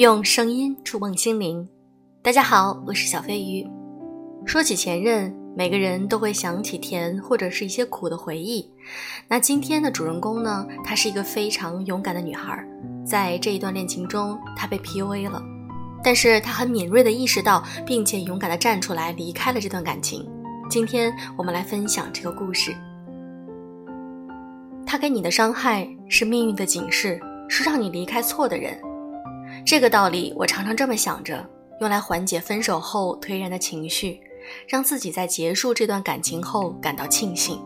用声音触碰心灵。大家好，我是小飞鱼。说起前任，每个人都会想起甜或者是一些苦的回忆。那今天的主人公呢？她是一个非常勇敢的女孩，在这一段恋情中，她被 PUA 了，但是她很敏锐地意识到，并且勇敢地站出来，离开了这段感情。今天我们来分享这个故事。他给你的伤害是命运的警示，是让你离开错的人。这个道理我常常这么想着，用来缓解分手后颓然的情绪，让自己在结束这段感情后感到庆幸。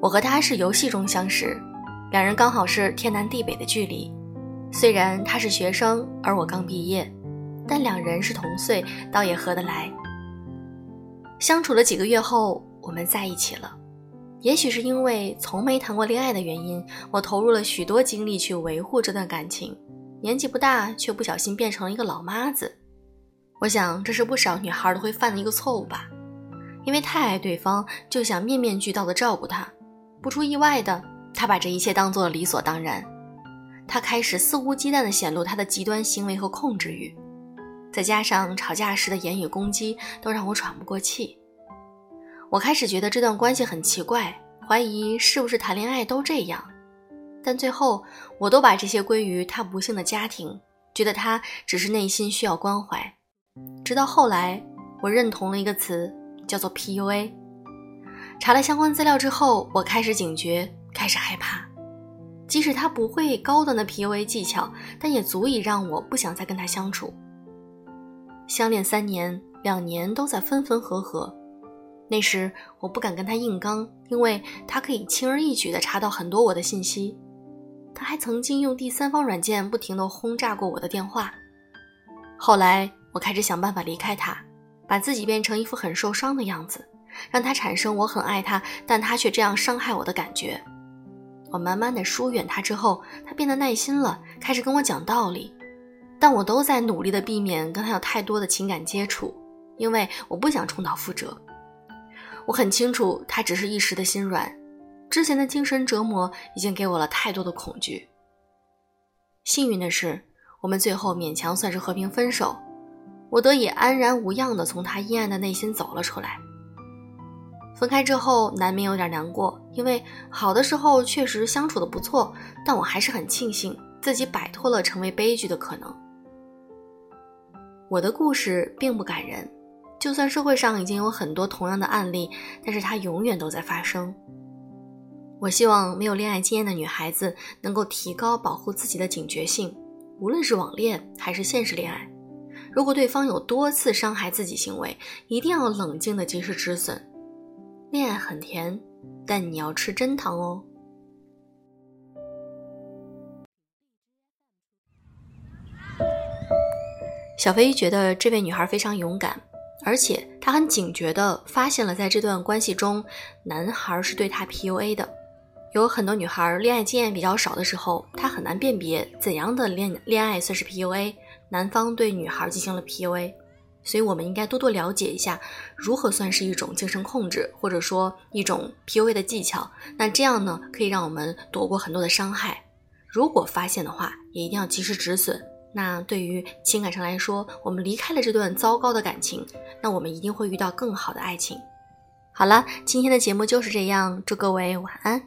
我和他是游戏中相识，两人刚好是天南地北的距离。虽然他是学生，而我刚毕业，但两人是同岁，倒也合得来。相处了几个月后，我们在一起了。也许是因为从没谈过恋爱的原因，我投入了许多精力去维护这段感情。年纪不大，却不小心变成了一个老妈子。我想，这是不少女孩都会犯的一个错误吧。因为太爱对方，就想面面俱到的照顾他。不出意外的，他把这一切当做了理所当然。他开始肆无忌惮地显露他的极端行为和控制欲，再加上吵架时的言语攻击，都让我喘不过气。我开始觉得这段关系很奇怪，怀疑是不是谈恋爱都这样。但最后，我都把这些归于他不幸的家庭，觉得他只是内心需要关怀。直到后来，我认同了一个词，叫做 PUA。查了相关资料之后，我开始警觉，开始害怕。即使他不会高端的 PUA 技巧，但也足以让我不想再跟他相处。相恋三年，两年都在分分合合。那时我不敢跟他硬刚，因为他可以轻而易举地查到很多我的信息。他还曾经用第三方软件不停地轰炸过我的电话。后来，我开始想办法离开他，把自己变成一副很受伤的样子，让他产生我很爱他，但他却这样伤害我的感觉。我慢慢的疏远他之后，他变得耐心了，开始跟我讲道理，但我都在努力的避免跟他有太多的情感接触，因为我不想重蹈覆辙。我很清楚，他只是一时的心软。之前的精神折磨已经给我了太多的恐惧。幸运的是，我们最后勉强算是和平分手，我得以安然无恙地从他阴暗的内心走了出来。分开之后，难免有点难过，因为好的时候确实相处的不错，但我还是很庆幸自己摆脱了成为悲剧的可能。我的故事并不感人，就算社会上已经有很多同样的案例，但是它永远都在发生。我希望没有恋爱经验的女孩子能够提高保护自己的警觉性，无论是网恋还是现实恋爱。如果对方有多次伤害自己行为，一定要冷静的及时止损。恋爱很甜，但你要吃真糖哦。小飞觉得这位女孩非常勇敢，而且她很警觉的发现了在这段关系中，男孩是对她 PUA 的。有很多女孩恋爱经验比较少的时候，她很难辨别怎样的恋恋爱算是 PUA，男方对女孩进行了 PUA，所以我们应该多多了解一下如何算是一种精神控制，或者说一种 PUA 的技巧。那这样呢，可以让我们躲过很多的伤害。如果发现的话，也一定要及时止损。那对于情感上来说，我们离开了这段糟糕的感情，那我们一定会遇到更好的爱情。好了，今天的节目就是这样，祝各位晚安。